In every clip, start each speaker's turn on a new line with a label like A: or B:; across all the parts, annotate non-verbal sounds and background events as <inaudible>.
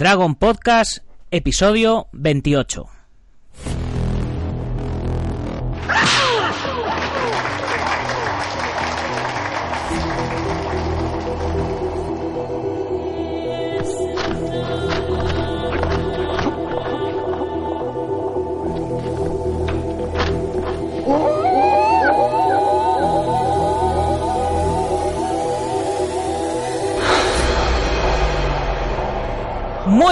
A: Dragon Podcast, episodio 28.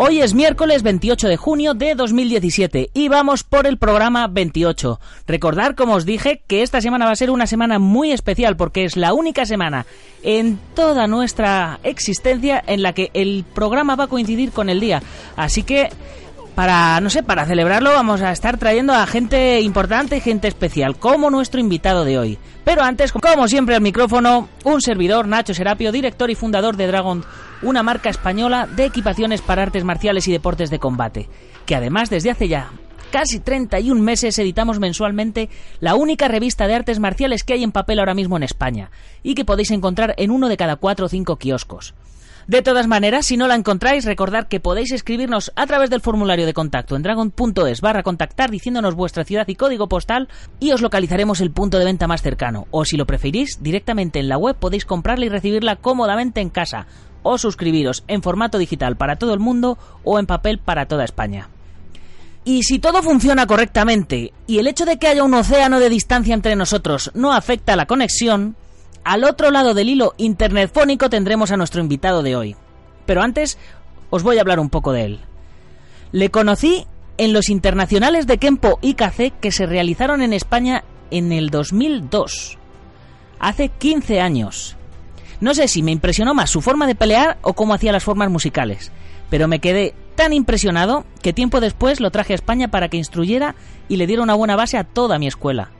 A: Hoy es miércoles 28 de junio de 2017 y vamos por el programa 28. Recordar, como os dije, que esta semana va a ser una semana muy especial porque es la única semana en toda nuestra existencia en la que el programa va a coincidir con el día. Así que para, no sé, para celebrarlo vamos a estar trayendo a gente importante y gente especial, como nuestro invitado de hoy. Pero antes, como siempre al micrófono, un servidor, Nacho Serapio, director y fundador de Dragon, una marca española de equipaciones para artes marciales y deportes de combate, que además desde hace ya casi 31 meses editamos mensualmente la única revista de artes marciales que hay en papel ahora mismo en España, y que podéis encontrar en uno de cada cuatro o cinco kioscos. De todas maneras, si no la encontráis, recordad que podéis escribirnos a través del formulario de contacto en dragon.es barra contactar diciéndonos vuestra ciudad y código postal y os localizaremos el punto de venta más cercano. O si lo preferís, directamente en la web podéis comprarla y recibirla cómodamente en casa. O suscribiros en formato digital para todo el mundo o en papel para toda España. Y si todo funciona correctamente y el hecho de que haya un océano de distancia entre nosotros no afecta a la conexión, al otro lado del hilo internetfónico tendremos a nuestro invitado de hoy. Pero antes os voy a hablar un poco de él. Le conocí en los internacionales de Kempo IKC que se realizaron en España en el 2002. Hace 15 años. No sé si me impresionó más su forma de pelear o cómo hacía las formas musicales, pero me quedé tan impresionado que tiempo después lo traje a España para que instruyera y le diera una buena base a toda mi escuela.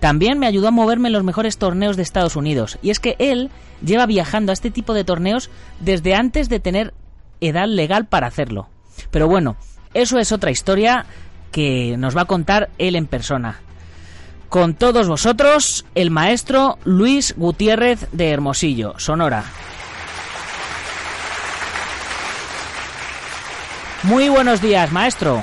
A: También me ayudó a moverme en los mejores torneos de Estados Unidos, y es que él lleva viajando a este tipo de torneos desde antes de tener edad legal para hacerlo. Pero bueno, eso es otra historia que nos va a contar él en persona. Con todos vosotros, el maestro Luis Gutiérrez de Hermosillo, Sonora. Muy buenos días, maestro.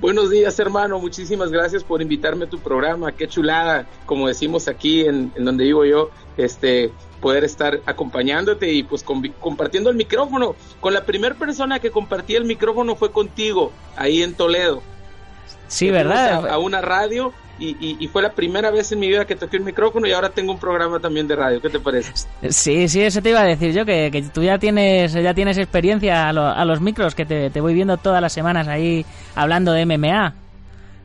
B: Buenos días, hermano. Muchísimas gracias por invitarme a tu programa. Qué chulada, como decimos aquí en, donde vivo yo, este poder estar acompañándote y pues compartiendo el micrófono. Con la primera persona que compartía el micrófono fue contigo, ahí en Toledo.
A: Sí, ¿verdad?
B: A, una radio y, fue la primera vez en mi vida que toqué el micrófono y ahora tengo un programa también de radio. ¿Qué te parece?
A: Sí, sí, eso te iba a decir yo, que, tú ya tienes ya tienes experiencia a, los micros, que te, voy viendo todas las semanas ahí hablando de MMA.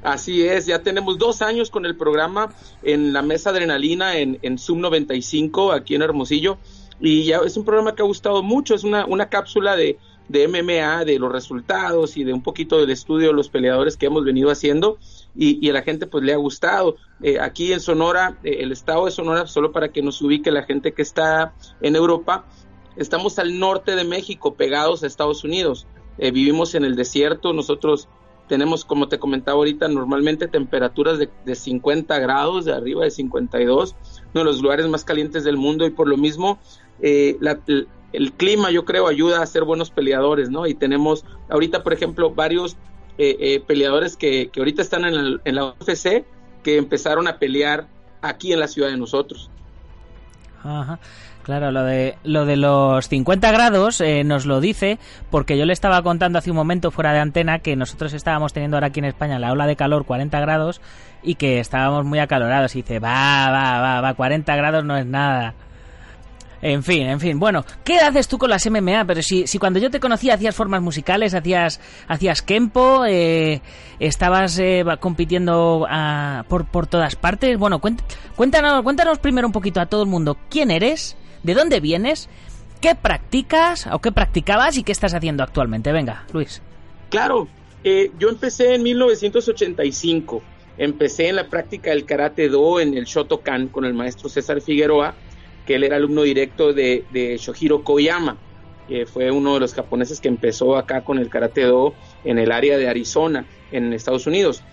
B: Así es, ya tenemos dos años con el programa en la mesa adrenalina en, en Zoom 95 aquí en Hermosillo y ya es un programa que ha gustado mucho, es una, una cápsula de, de MMA, de los resultados y de un poquito del estudio de los peleadores que hemos venido haciendo y, a la gente pues le ha gustado. Eh, aquí en Sonora, eh, el estado de Sonora, solo para que nos ubique la gente que está en Europa, estamos al norte de México, pegados a Estados Unidos. Eh, vivimos en el desierto, nosotros tenemos, como te comentaba ahorita, normalmente temperaturas de, de 50 grados, de arriba de 52, uno de los lugares más calientes del mundo y por lo mismo el, el clima yo creo ayuda a ser buenos peleadores, ¿no? Y tenemos ahorita, por ejemplo, varios eh, eh, peleadores que, que, ahorita están en, en, la UFC que empezaron a pelear aquí en la ciudad de nosotros.
A: Ajá. Claro, lo de, lo de los 50 grados eh, nos lo dice porque yo le estaba contando hace un momento fuera de antena que nosotros estábamos teniendo ahora aquí en España la ola de calor 40 grados y que estábamos muy acalorados. Y dice, va, va, va, va, 40 grados no es nada. En fin, en fin. Bueno, ¿qué haces tú con las MMA? Pero si, si cuando yo te conocí hacías formas musicales, hacías, hacías Kempo, eh, estabas eh, compitiendo ah, por, por todas partes. Bueno, cuéntanos, cuéntanos primero un poquito a todo el mundo quién eres, ¿De dónde vienes? ¿Qué practicas o qué practicabas y qué estás haciendo actualmente? Venga, Luis.
B: Claro, eh, yo empecé en 1985. Empecé en la práctica del karate do en el Shotokan con el maestro César Figueroa, que él era alumno directo de, de Shohiro Koyama, que fue uno de los japoneses que empezó acá con el karate do en el área de Arizona, en Estados Unidos.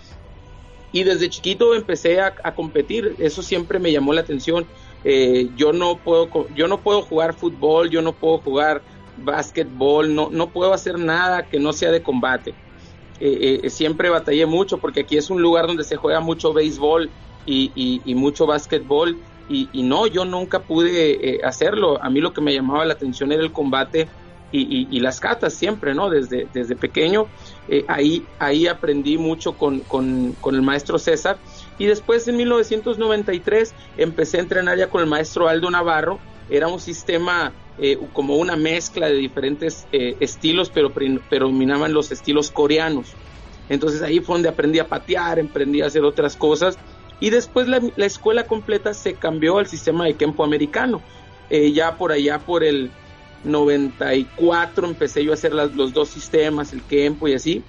B: Y desde chiquito empecé a, competir, eso siempre me llamó la atención. Eh, yo no puedo yo no puedo jugar fútbol, yo no puedo jugar básquetbol, no, no puedo hacer nada que no sea de combate. Eh, eh, siempre batallé mucho porque aquí es un lugar donde se juega mucho béisbol y, y, mucho básquetbol y, no, yo nunca pude hacerlo. A mí lo que me llamaba la atención era el combate y, las catas siempre, ¿no? Desde, desde pequeño. Eh, ahí, ahí aprendí mucho con, con, con, el maestro César. Y después en 1993 empecé a entrenar ya con el maestro Aldo Navarro. Era un sistema eh, como una mezcla de diferentes eh, estilos, pero predominaban los estilos coreanos. Entonces ahí fue donde aprendí a patear, aprendí a hacer otras cosas. Y después la, la escuela completa se cambió al sistema de Kempo americano. ya por allá, por el 94 empecé yo a hacer los dos sistemas, el Kempo y así.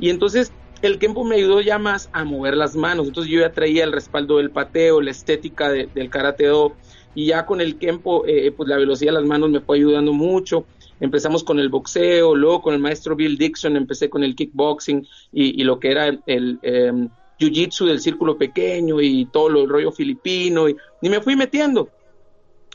B: Y entonces el Kempo me ayudó ya más a mover las manos. Entonces yo ya traía el respaldo del pateo, la estética del karate do. Y ya con el Kempo, eh, pues la velocidad de las manos me fue ayudando mucho. Empezamos con el boxeo, luego con el maestro Bill Dixon empecé con el kickboxing y, lo que era el em, jiu-jitsu del círculo pequeño y todo lo, el rollo filipino. y me fui metiendo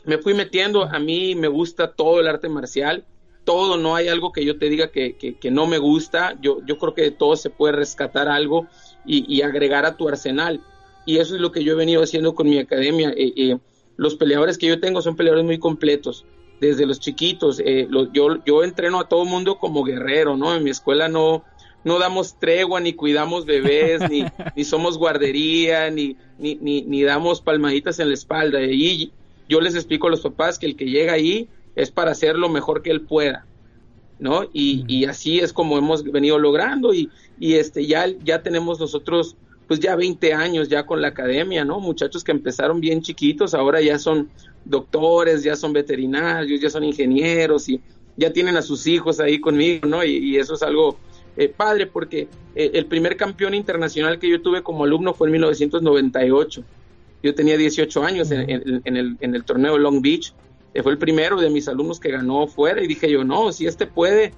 B: me fui metiendo, a mí me gusta todo el arte marcial, todo, no hay algo que yo te diga que, que, no me gusta, yo, yo creo que de todo se puede rescatar algo y, agregar a tu arsenal. Y eso es lo que yo he venido haciendo con mi academia. Eh, eh, los peleadores que yo tengo son peleadores muy completos, desde los chiquitos. Eh, yo, yo entreno a todo mundo como guerrero, ¿no? En mi escuela no, no damos tregua, ni cuidamos bebés, ni, <laughs> ni somos guardería, ni, ni, ni, ni, damos palmaditas en la espalda. Y yo les explico a los papás que el que llega ahí es para hacer lo mejor que él pueda, ¿no? Y, así es como hemos venido logrando y, y, este ya, ya tenemos nosotros pues ya 20 años ya con la academia, ¿no? Muchachos que empezaron bien chiquitos, ahora ya son doctores, ya son veterinarios, ya son ingenieros y ya tienen a sus hijos ahí conmigo, ¿no? Y, eso es algo eh, padre porque eh, el primer campeón internacional que yo tuve como alumno fue en 1998 yo tenía 18 años en, el, en el torneo Long Beach. Eh, fue el primero de mis alumnos que ganó fuera y dije yo, no, si este puede,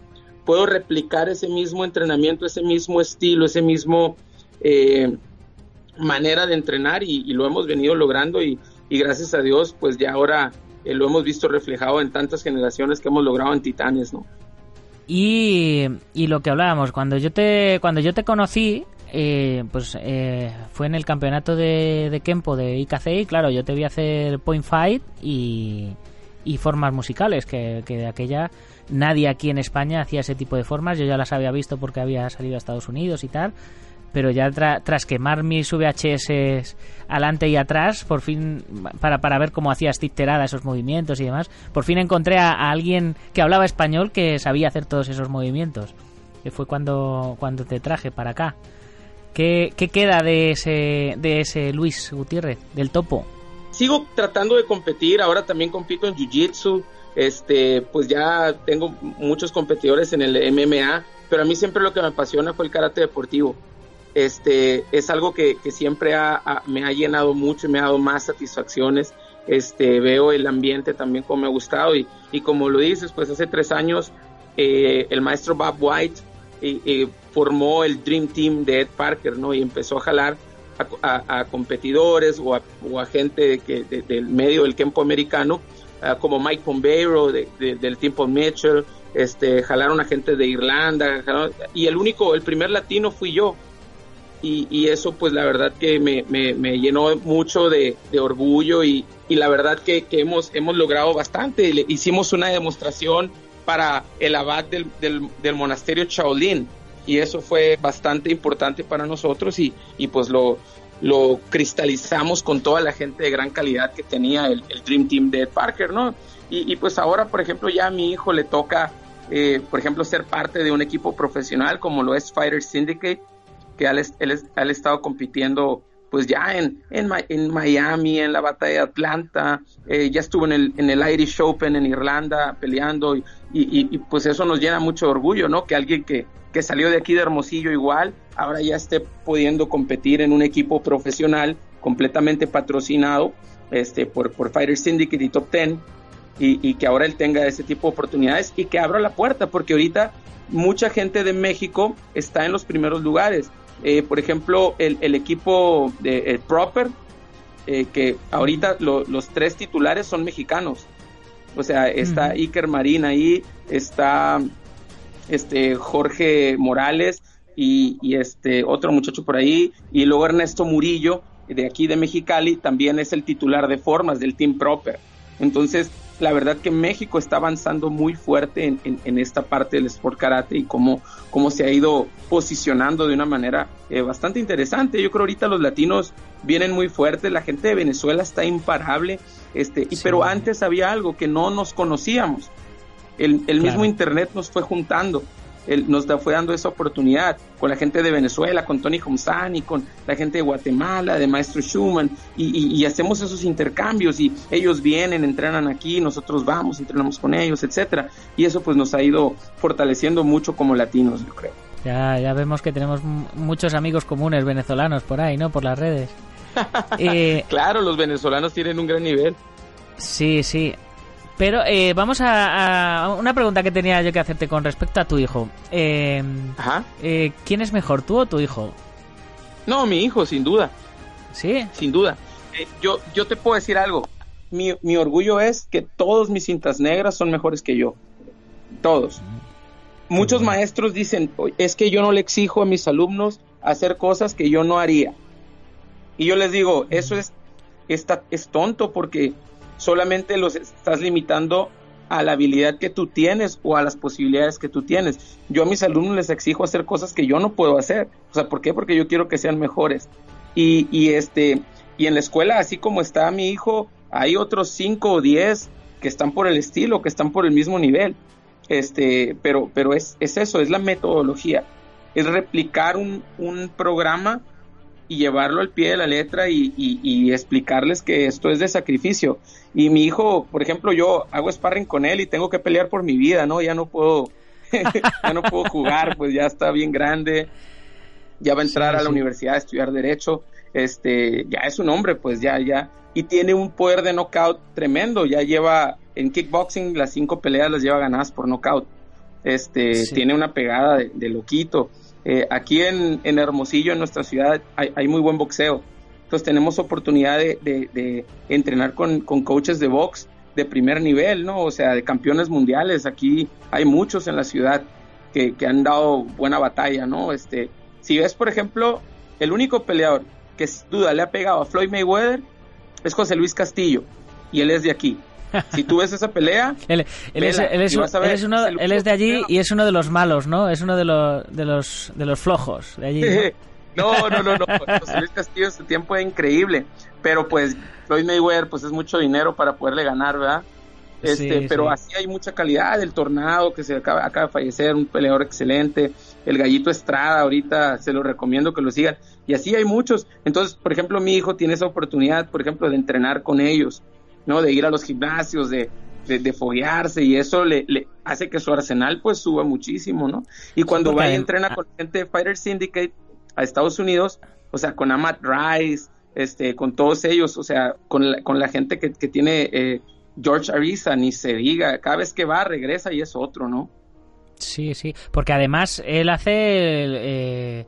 B: puedo replicar ese mismo entrenamiento, ese mismo estilo, ese mismo manera de entrenar y, lo hemos venido logrando y, gracias a Dios, pues ya ahora eh, lo hemos visto reflejado en tantas generaciones que hemos logrado en Titanes, ¿no?
A: Y, y lo que hablábamos, cuando yo te, cuando yo te conocí, eh, pues eh, fue en el campeonato de, de Kempo de IKC y claro, yo te vi hacer point fight y, y formas musicales, que, que, de aquella nadie aquí en España hacía ese tipo de formas, yo ya las había visto porque había salido a Estados Unidos y tal, pero ya tras quemar mis VHS adelante y atrás, por fin, para, para ver cómo hacía Steve esos movimientos y demás, por fin encontré a, alguien que hablaba español que sabía hacer todos esos movimientos, que fue cuando, cuando te traje para acá. ¿Qué, queda de ese, de ese Luis Gutiérrez, del topo?
B: Sigo tratando de competir, ahora también compito en Jiu-Jitsu, este, pues ya tengo muchos competidores en el MMA, pero a mí siempre lo que me apasiona fue el karate deportivo. Este, es algo que, siempre me ha llenado mucho y me ha dado más satisfacciones. Este, veo el ambiente también como me ha gustado y, y como lo dices, pues hace tres años eh, el maestro Bob White eh, formó el Dream Team de Ed Parker, ¿no? Y empezó a jalar a, competidores o a, gente que, del medio del campo americano, ah, como Mike Pombero del Team Mitchell, este, jalaron a gente de Irlanda, y el único, el primer latino fui yo. Y, eso pues la verdad que me, llenó mucho de, orgullo y, la verdad que, hemos, hemos logrado bastante. hicimos una demostración para el abad del, del, monasterio Shaolin y eso fue bastante importante para nosotros y, y pues lo, lo cristalizamos con toda la gente de gran calidad que tenía el, Dream Team de Ed Parker, ¿no? Y, pues ahora, por ejemplo, ya a mi hijo le toca, eh, por ejemplo, ser parte de un equipo profesional como lo es Fighter Syndicate, que él, él estado compitiendo pues ya en, en, en Miami, en la batalla de Atlanta, eh, ya estuvo en el, en el Irish Open en Irlanda peleando y, y, pues eso nos llena mucho orgullo, ¿no? Que alguien que, que salió de aquí de Hermosillo igual, ahora ya esté pudiendo competir en un equipo profesional completamente patrocinado este, por, por Fighter Syndicate y Top Ten y, y, que ahora él tenga ese tipo de oportunidades y que abra la puerta, porque ahorita mucha gente de México está en los primeros lugares. Eh, por ejemplo, el, el equipo de Proper, eh, que ahorita los tres titulares son mexicanos. O sea, está Iker Marín ahí, está este Jorge Morales y, y, este otro muchacho por ahí, y luego Ernesto Murillo, de aquí de Mexicali, también es el titular de formas del Team Proper. Entonces, la verdad que México está avanzando muy fuerte en, en, esta parte del sport karate y cómo, cómo se ha ido posicionando de una manera eh, bastante interesante. Yo creo ahorita los latinos vienen muy fuertes, la gente de Venezuela está imparable, este, y, pero antes había algo que no nos conocíamos. El, el mismo internet nos fue juntando él nos fue dando esa oportunidad con la gente de Venezuela, con Tony Homsani, con la gente de Guatemala, de Maestro Schumann, y, hacemos esos intercambios y ellos vienen, entrenan aquí, nosotros vamos, entrenamos con ellos, etcétera, y eso pues nos ha ido fortaleciendo mucho como latinos, yo creo.
A: Ya, ya vemos que tenemos muchos amigos comunes venezolanos por ahí, ¿no? Por las redes. <laughs>
B: Eh, claro, los venezolanos tienen un gran nivel.
A: Sí, sí. Pero eh, vamos a, una pregunta que tenía yo que hacerte con respecto a tu hijo. Eh, Ajá. Eh, ¿Quién es mejor, tú o tu hijo?
B: No, mi hijo, sin duda.
A: ¿Sí?
B: Sin duda. yo, yo te puedo decir algo. Mi, mi, orgullo es que todos mis cintas negras son mejores que yo. Todos. Muchos maestros dicen, es que yo no le exijo a mis alumnos hacer cosas que yo no haría. Y yo les digo, eso es, está, es tonto porque solamente los estás limitando a la habilidad que tú tienes o a las posibilidades que tú tienes. Yo a mis alumnos les exijo hacer cosas que yo no puedo hacer. O sea, ¿por qué? Porque yo quiero que sean mejores. Y, y este, y en la escuela, así como está mi hijo, hay otros cinco o diez que están por el estilo, que están por el mismo nivel. Este, pero, pero es, es eso, es la metodología. Es replicar un, un programa y llevarlo al pie de la letra y, explicarles que esto es de sacrificio. Y mi hijo, por ejemplo, yo hago sparring con él y tengo que pelear por mi vida, ¿no? Ya no puedo, <laughs> ya no puedo jugar, pues ya está bien grande, ya va a entrar a la universidad a estudiar derecho, este, ya es un hombre, pues ya, ya, y tiene un poder de knockout tremendo, ya lleva en kickboxing las cinco peleas las lleva ganadas por knockout, este, tiene una pegada de loquito eh, aquí en, Hermosillo, en nuestra ciudad, hay, muy buen boxeo. Entonces tenemos oportunidad de, entrenar con, coaches de box de primer nivel, ¿no? O sea, de campeones mundiales. Aquí hay muchos en la ciudad que, han dado buena batalla, ¿no? Este, si ves, por ejemplo, el único peleador que duda le ha pegado a Floyd Mayweather es José Luis Castillo, y él es de aquí. <laughs> Si tú ves esa pelea,
A: él, es, de allí y es uno de los malos, ¿no? Es uno de los, de los, de los flojos de allí.
B: ¿no? <laughs> no, no, no, José Luis Castillo este tiempo es increíble, pero pues Floyd Mayweather pues es mucho dinero para poderle ganar, ¿verdad? Este, pero así hay mucha calidad, el Tornado que se acaba, acaba de fallecer, un peleador excelente, el Gallito Estrada, ahorita se lo recomiendo que lo sigan, y así hay muchos. Entonces, por ejemplo, mi hijo tiene esa oportunidad, por ejemplo, de entrenar con ellos. ¿No? De ir a los gimnasios, de, de, foguearse y eso le, le, hace que su arsenal pues suba muchísimo, ¿no? Y cuando va y entrena con gente de Fighter Syndicate a Estados Unidos, o sea, con Amat Rice, este, con todos ellos, o sea, con la, con la gente que, que tiene eh, George Ariza, ni se diga, cada vez que va regresa y es otro, ¿no?
A: Sí, sí, porque además él hace... Eh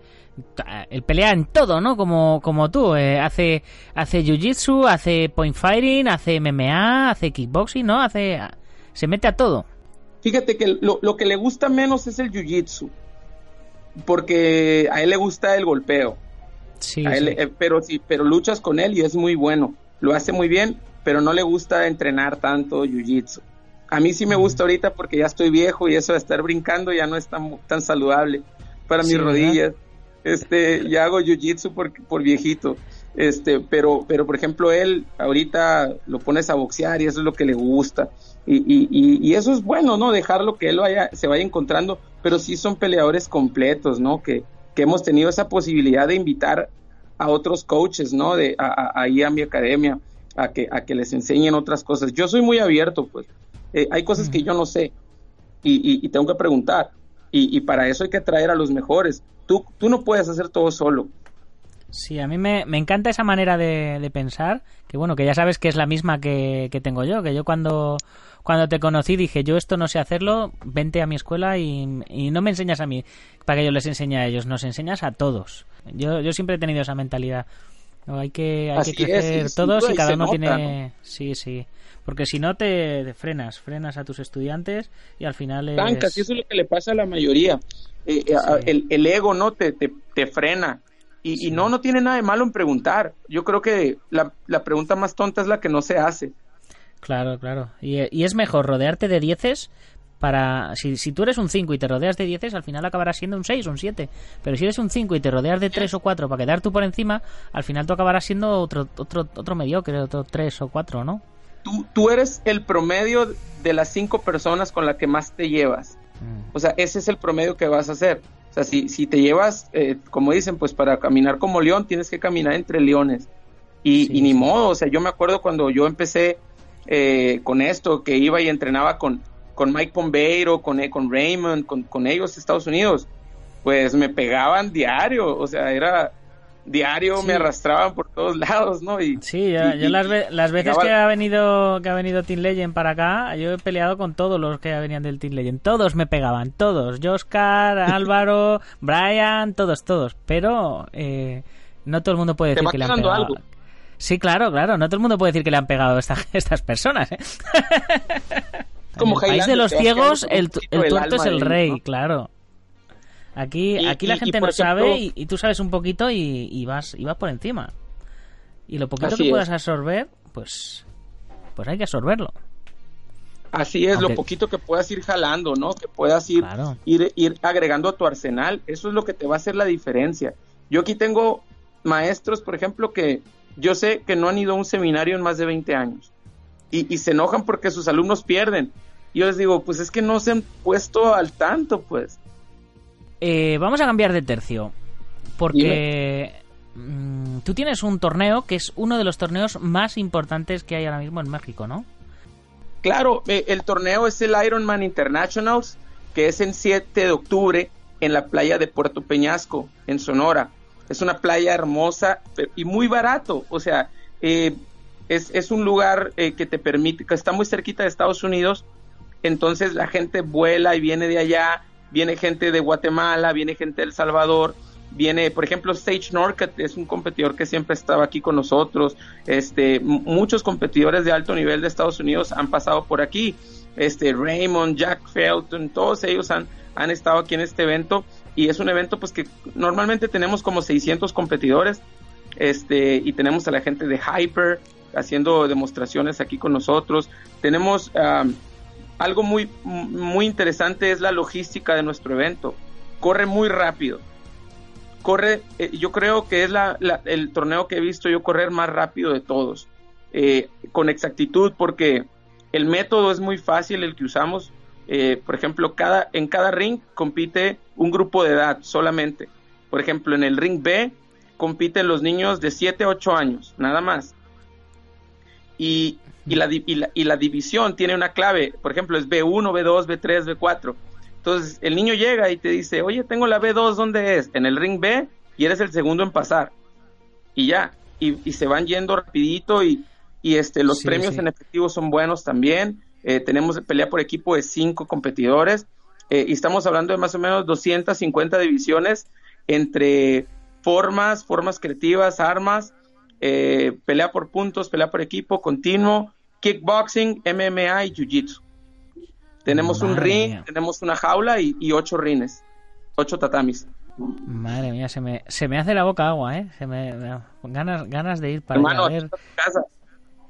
A: él pelea en todo, ¿no? Como, como tú. Eh, hace hace jiu-jitsu, hace point fighting, hace MMA, hace kickboxing, ¿no? Hace se mete a todo.
B: Fíjate que lo, lo que le gusta menos es el jiu-jitsu. Porque a él le gusta el golpeo. Sí, eh, pero sí, pero luchas con él y es muy bueno. Lo hace muy bien, pero no le gusta entrenar tanto jiu-jitsu. A mí sí me gusta ahorita porque ya estoy viejo y eso de estar brincando ya no es tan, tan saludable para mis rodillas este, ya hago jiu-jitsu por, por viejito. Este, pero, pero por ejemplo, él ahorita lo pones a boxear y eso es lo que le gusta. Y, y, y, eso es bueno, ¿no? Dejarlo que él vaya, se vaya encontrando, pero sí son peleadores completos, ¿no? Que, que hemos tenido esa posibilidad de invitar a otros coaches, ¿no? De ahí a, mi academia, a que, a que les enseñen otras cosas. Yo soy muy abierto, pues. Eh, hay cosas que yo no sé y, tengo que preguntar. Y, para eso hay que traer a los mejores. Tú, tú no puedes hacer todo solo.
A: Sí, a mí me, encanta esa manera de, pensar, que bueno, que ya sabes que es la misma que, que tengo yo, que yo cuando cuando te conocí dije, yo esto no sé hacerlo, vente a mi escuela y, no me enseñas a mí para que yo les enseñe a ellos, nos enseñas a todos. Yo, yo siempre he tenido esa mentalidad. Hay que, hay que crecer todos y cada uno tiene... Sí, sí. Porque si no te frenas, frenas a tus estudiantes y al final es...
B: y eso es lo que le pasa a la mayoría. Eh, eh, el, ego, ¿no? Te, te, frena. Y, y, no, no tiene nada de malo en preguntar. Yo creo que la, la pregunta más tonta es la que no se hace.
A: Claro, claro. Y, es mejor rodearte de dieces para... Si, si tú eres un 5 y te rodeas de dieces, al final acabarás siendo un 6 o un 7. Pero si eres un 5 y te rodeas de 3 o 4 para quedar tú por encima, al final tú acabarás siendo otro, otro, otro mediocre, otro 3 o 4, ¿no?
B: Tú, tú eres el promedio de las 5 personas con las que más te llevas. Mm. O sea, ese es el promedio que vas a hacer. O sea, si, si te llevas, eh, como dicen, pues para caminar como león, tienes que caminar entre leones. Y, y ni modo, o sea, yo me acuerdo cuando yo empecé eh, con esto, que iba y entrenaba con, con Mike Pombeiro, con, eh, con Raymond, con, con ellos Estados Unidos, pues me pegaban diario, o sea, era diario me arrastraban por todos lados, ¿no? Y,
A: sí, yo las, las, veces que ha venido que ha venido Team Legend para acá, yo he peleado con todos los que venían del Team Legend, todos me pegaban, todos, Joscar, <laughs> Álvaro, Brian, todos, todos, pero eh, no todo el mundo puede decir que le han pegado. Algo. Sí, claro, claro. No todo el mundo puede decir que le han pegado a <laughs> estas personas. ¿eh? <laughs> Como en el país de los ciegos, el, el tuerto es el rey, claro. Aquí, aquí la gente no sabe y, tú sabes un poquito y, vas, y vas por encima. Y lo poquito que puedas absorber, pues, pues hay que absorberlo.
B: Así es, lo poquito que puedas ir jalando, ¿no? Que puedas ir, ir, ir agregando a tu arsenal. Eso es lo que te va a hacer la diferencia. Yo aquí tengo maestros, por ejemplo, que yo sé que no han ido a un seminario en más de 20 años y, se enojan porque sus alumnos pierden. Yo les digo, pues es que no se han puesto al tanto, pues.
A: Eh, vamos a cambiar de tercio, porque mm, tú tienes un torneo que es uno de los torneos más importantes que hay ahora mismo en México, ¿no?
B: Claro, eh, el torneo es el Ironman Internationals, que es en 7 de octubre en la playa de Puerto Peñasco, en Sonora. Es una playa hermosa y muy barato. O sea, eh, es, un lugar eh, que te permite, que está muy cerquita de Estados Unidos. Entonces la gente vuela y viene de allá. Viene gente de Guatemala, viene gente de El Salvador. Viene, por ejemplo, Stage Norcat es un competidor que siempre estaba aquí con nosotros. Este, muchos competidores de alto nivel de Estados Unidos han pasado por aquí. Este, Raymond, Jack Felton, todos ellos han, han estado aquí en este evento y es un evento pues que normalmente tenemos como 600 competidores este y tenemos a la gente de Hyper haciendo demostraciones aquí con nosotros tenemos algo muy muy interesante es la logística de nuestro evento corre muy rápido corre eh, yo creo que es la, el torneo que he visto yo correr más rápido de todos eh, con exactitud porque el método es muy fácil el que usamos eh, por ejemplo, cada, en cada ring compite un grupo de edad solamente. Por ejemplo, en el ring B compiten los niños de 7 a 8 años, nada más. Y, y, la, y, la, división tiene una clave, por ejemplo, es B1, B2, B3, B4. Entonces, el niño llega y te dice, oye, tengo la B2, ¿dónde es? En el ring B y eres el segundo en pasar. Y ya, y, se van yendo rapidito y, y este, los premios en efectivo son buenos también. Eh, tenemos pelea por equipo de cinco competidores eh, y estamos hablando de más o menos 250 divisiones entre formas, formas creativas, armas, eh, pelea por puntos, pelea por equipo, continuo, kickboxing, MMA y jiu-jitsu. Tenemos un ring, tenemos una jaula y, ocho rines, ocho tatamis.
A: Madre mía, se me, se me hace la boca agua, ¿eh? Se me, ganas, ganas de ir para Hermano, ver.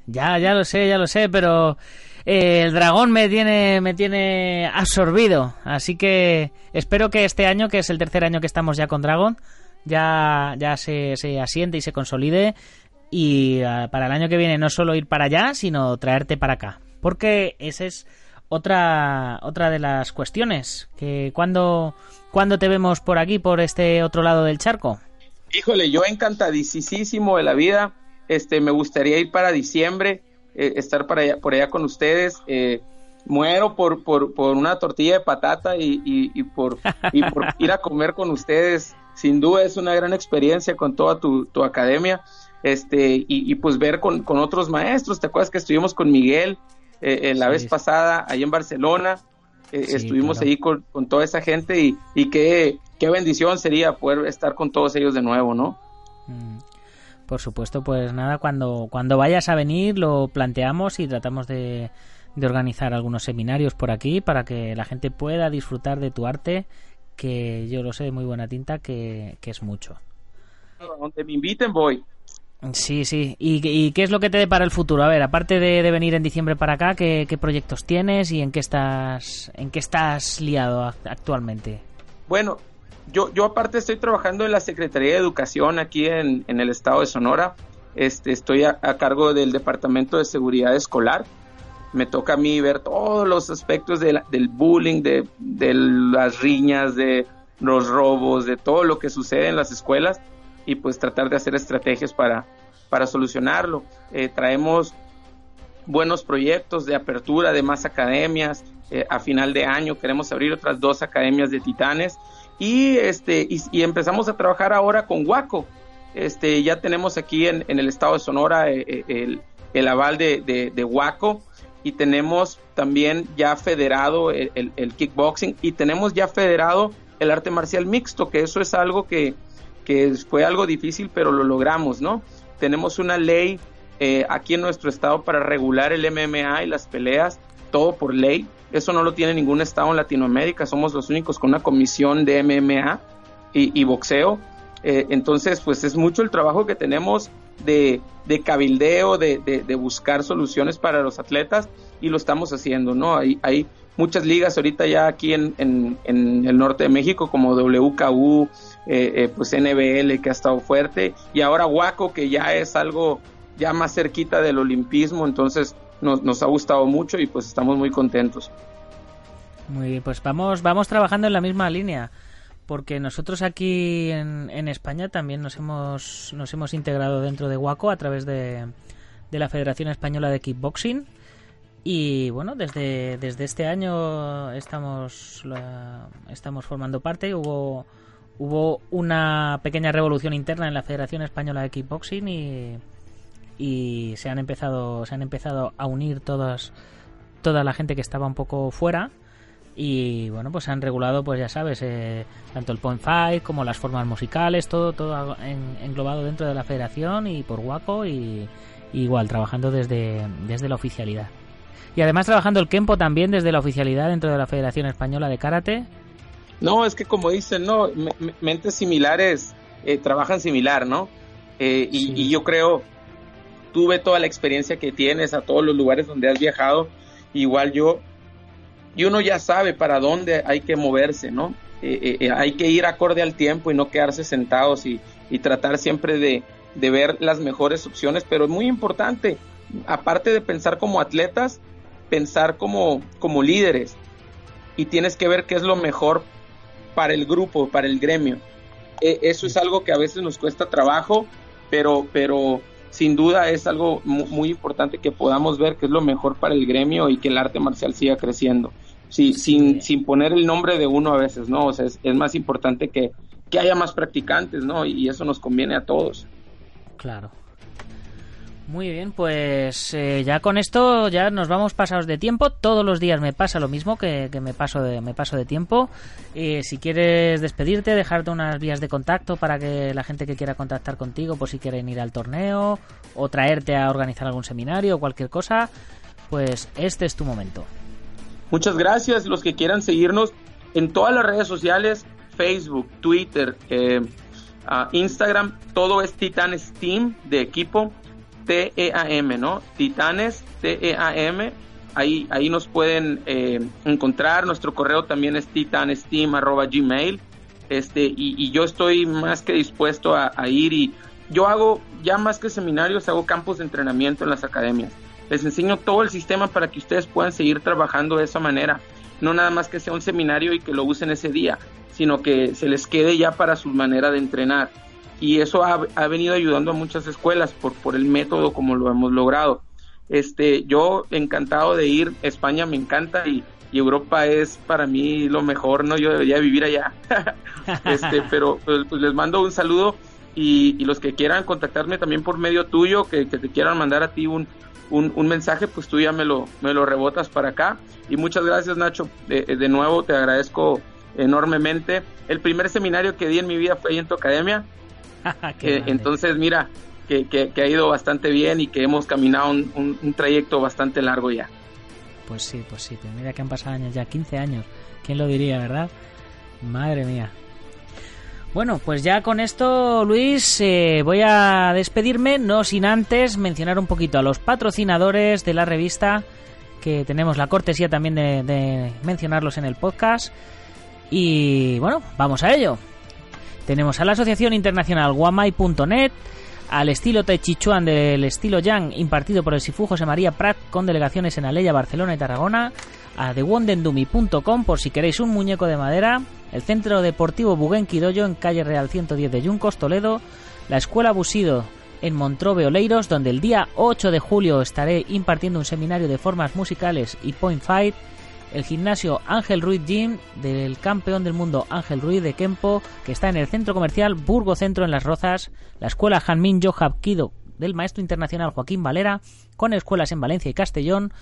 A: Ya, ya lo sé, ya lo sé, pero eh, el dragón me tiene, me tiene absorbido. Así que espero que este año, que es el tercer año que estamos ya con Dragon, ya, ya se, se asiente y se consolide. Y ah, para el año que viene no solo ir para allá, sino traerte para acá. Porque esa es otra, otra de las cuestiones. Que cuando, cuando te vemos por aquí, por este otro lado del charco.
B: Híjole, yo encantadísimo de la vida. Este, me gustaría ir para diciembre, eh, estar para allá, por allá con ustedes. Eh, muero por, por, una tortilla de patata y, y, por, y por <laughs> ir a comer con ustedes. Sin duda es una gran experiencia con toda tu, tu academia. Este, y, pues ver con, con, otros maestros. ¿Te acuerdas que estuvimos con Miguel eh, la vez pasada, ahí en Barcelona? estuvimos ahí con, con, toda esa gente y, y qué, qué bendición sería poder estar con todos ellos de nuevo, ¿no?
A: Mm. Por supuesto, pues nada, cuando, cuando vayas a venir lo planteamos y tratamos de, de organizar algunos seminarios por aquí para que la gente pueda disfrutar de tu arte, que yo lo sé de muy buena tinta, que, es mucho.
B: Donde me inviten voy.
A: Sí, sí. ¿Y, qué es lo que te depara el futuro? A ver, aparte de, venir en diciembre para acá, ¿qué, proyectos tienes y en qué estás, en qué estás liado actualmente?
B: Bueno, yo, yo aparte estoy trabajando en la Secretaría de Educación aquí en, el estado de Sonora. Este, estoy a, cargo del Departamento de Seguridad Escolar. Me toca a mí ver todos los aspectos del bullying, de, las riñas, de los robos, de todo lo que sucede en las escuelas y pues tratar de hacer estrategias para, para solucionarlo. Eh, traemos buenos proyectos de apertura de más academias. Eh, a final de año queremos abrir otras dos academias de titanes y este y, empezamos a trabajar ahora con Waco. Este, ya tenemos aquí en, el estado de Sonora eh, eh, el, aval de, de, Waco y tenemos también ya federado el, kickboxing y tenemos ya federado el arte marcial mixto, que eso es algo que, que fue algo difícil, pero lo logramos, ¿no? Tenemos una ley eh, aquí en nuestro estado para regular el MMA y las peleas, todo por ley. Eso no lo tiene ningún estado en Latinoamérica, somos los únicos con una comisión de MMA y, boxeo. Eh, entonces, pues es mucho el trabajo que tenemos de, cabildeo, de, buscar soluciones para los atletas y lo estamos haciendo, ¿no? Hay muchas ligas ahorita ya aquí en, el norte de México como WKU, eh, eh, pues NBL que ha estado fuerte y ahora Waco que ya es algo ya más cerquita del olimpismo, entonces nos, nos ha gustado mucho y pues estamos muy contentos.
A: Muy bien, pues vamos, vamos trabajando en la misma línea, porque nosotros aquí en, en España también nos hemos, nos hemos integrado dentro de WACO a través de, de la Federación Española de Kickboxing. Y bueno, desde, desde este año estamos, estamos formando parte. Hubo, hubo una pequeña revolución interna en la Federación Española de Kickboxing y, y se han empezado se han empezado a unir todas toda la gente que estaba un poco fuera y bueno pues se han regulado pues ya sabes eh, tanto el point fight como las formas musicales todo todo englobado dentro de la federación y por Waco y, igual trabajando desde desde la oficialidad y además trabajando el Kempo también desde la oficialidad dentro de la Federación Española de Karate.
B: No es que como dicen no mentes similares eh, trabajan similar no eh, y yo creo tuve toda la experiencia que tienes, a todos los lugares donde has viajado, igual yo, y uno ya sabe para dónde hay que moverse, ¿no? Eh, eh, eh, hay que ir acorde al tiempo y no quedarse sentados y, tratar siempre de, ver las mejores opciones, pero es muy importante, aparte de pensar como atletas, pensar como, como líderes y tienes que ver qué es lo mejor para el grupo, para el gremio. eso es algo que a veces nos cuesta trabajo, pero, pero sin duda es algo muy, importante que podamos ver que es lo mejor para el gremio y que el arte marcial siga creciendo. Sí, sin, sin poner el nombre de uno a veces, ¿no? O sea, es, más importante que, que haya más practicantes, ¿no? Y eso nos conviene a todos.
A: Claro, muy bien, pues eh, ya con esto ya nos vamos pasados de tiempo. Todos los días me pasa lo mismo que, me paso de me paso de tiempo. Si quieres despedirte, dejarte unas vías de contacto para que la gente que quiera contactar contigo, por si quieren ir al torneo o traerte a organizar algún seminario o cualquier cosa, pues este es tu momento.
B: Muchas gracias. Los que quieran seguirnos en todas las redes sociales, Facebook, Twitter, eh, ah, Instagram, todo es Titan Steam de equipo T-E-A-M, ¿no? Titanes, T-E-A-M. Ahí, ahí nos pueden eh, encontrar. Nuestro correo también es titanesteam.gmail. Este, y, yo estoy más que dispuesto a, ir y yo hago, ya más que seminarios, hago campos de entrenamiento en las academias. Les enseño todo el sistema para que ustedes puedan seguir trabajando de esa manera. No nada más que sea un seminario y que lo usen ese día, sino que se les quede ya para su manera de entrenar y eso ha, ha, venido ayudando a muchas escuelas por, por el método como lo hemos logrado. Este, yo encantado de ir, España me encanta y, y Europa es para mí lo mejor, ¿no? Yo debería vivir allá. <laughs> este, <laughs> pero pues, pues, les mando un saludo y, y, los que quieran contactarme también por medio tuyo, que, que te quieran mandar a ti un, un, un, mensaje, pues tú ya me lo, me lo rebotas para acá. Y muchas gracias, Nacho. De, de nuevo, te agradezco enormemente. El primer seminario que di en mi vida fue ahí en tu academia <laughs> Eh, entonces, mira, que, ha ido bastante bien y que hemos caminado un, trayecto bastante largo ya.
A: Pues sí, pues sí, pues mira que han pasado años ya, 15 años. ¿Quién lo diría, verdad? Madre mía. Bueno, pues ya con esto, Luis, eh, voy a despedirme, no sin antes mencionar un poquito a los patrocinadores de la revista, que tenemos la cortesía también de mencionarlos en el podcast. Y bueno, vamos a ello. Tenemos a la Asociación Internacional Guamay.net, al estilo Techichuan del estilo Yang, impartido por el Sifu José María Prat, con delegaciones en Aleya, Barcelona y Tarragona, a TheWondendumi.com por si queréis un muñeco de madera, el Centro Deportivo Buguen Quidoyo en Calle Real 110 de Yuncos, Toledo, la Escuela Busido en Montrobe Oleiros, donde el día 8 de julio estaré impartiendo un seminario de formas musicales y point fight, el gimnasio Ángel Ruiz Gym del campeón del mundo Ángel Ruiz de Kempo, que está en el centro comercial Burgo Centro en Las Rozas, la escuela Janmin Johab Kido del maestro internacional Joaquín Valera, con escuelas en Valencia y Castellón,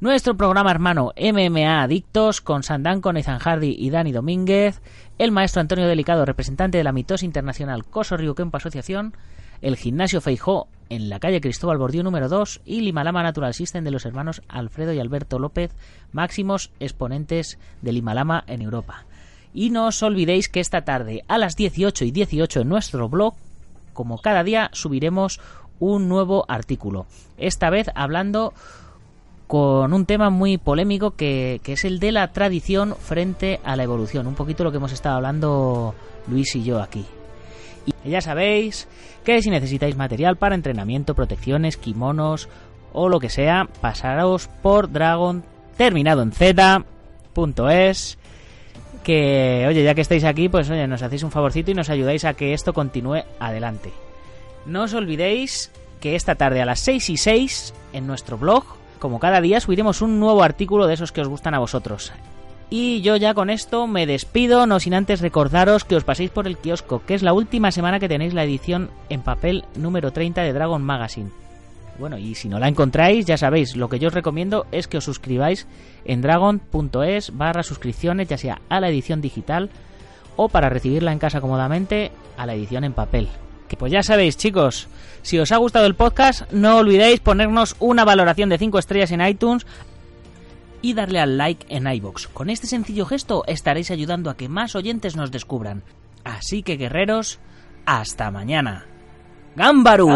A: nuestro programa hermano MMA Adictos con Sandán, con Hardy y Dani Domínguez, el maestro Antonio Delicado, representante de la Mitos Internacional Coso Río Kempo Asociación, el Gimnasio Feijó en la calle Cristóbal Bordiú número 2 y Limalama Natural System de los hermanos Alfredo y Alberto López, máximos exponentes del Limalama en Europa. Y no os olvidéis que esta tarde a las 18 y 18 en nuestro blog, como cada día, subiremos un nuevo artículo. Esta vez hablando con un tema muy polémico que, que, es el de la tradición frente a la evolución. Un poquito lo que hemos estado hablando Luis y yo aquí. Y ya sabéis que si necesitáis material para entrenamiento, protecciones, kimonos o lo que sea, pasaros por Dragon terminado en Z.es que, oye, ya que estáis aquí, pues oye, nos hacéis un favorcito y nos ayudáis a que esto continúe adelante. No os olvidéis que esta tarde a las 6 y 6 en nuestro blog, como cada día, subiremos un nuevo artículo de esos que os gustan a vosotros. Y yo ya con esto me despido, no sin antes recordaros que os paséis por el kiosco, que es la última semana que tenéis la edición en papel número 30 de Dragon Magazine. Bueno, y si no la encontráis, ya sabéis, lo que yo os recomiendo es que os suscribáis en dragon.es barra suscripciones, ya sea a la edición digital o para recibirla en casa cómodamente a la edición en papel. Que pues ya sabéis, chicos, si os ha gustado el podcast, no olvidéis ponernos una valoración de 5 estrellas en iTunes, y darle al like en iBox. Con este sencillo gesto estaréis ayudando a que más oyentes nos descubran. Así que guerreros, hasta mañana. ¡Gámbaru!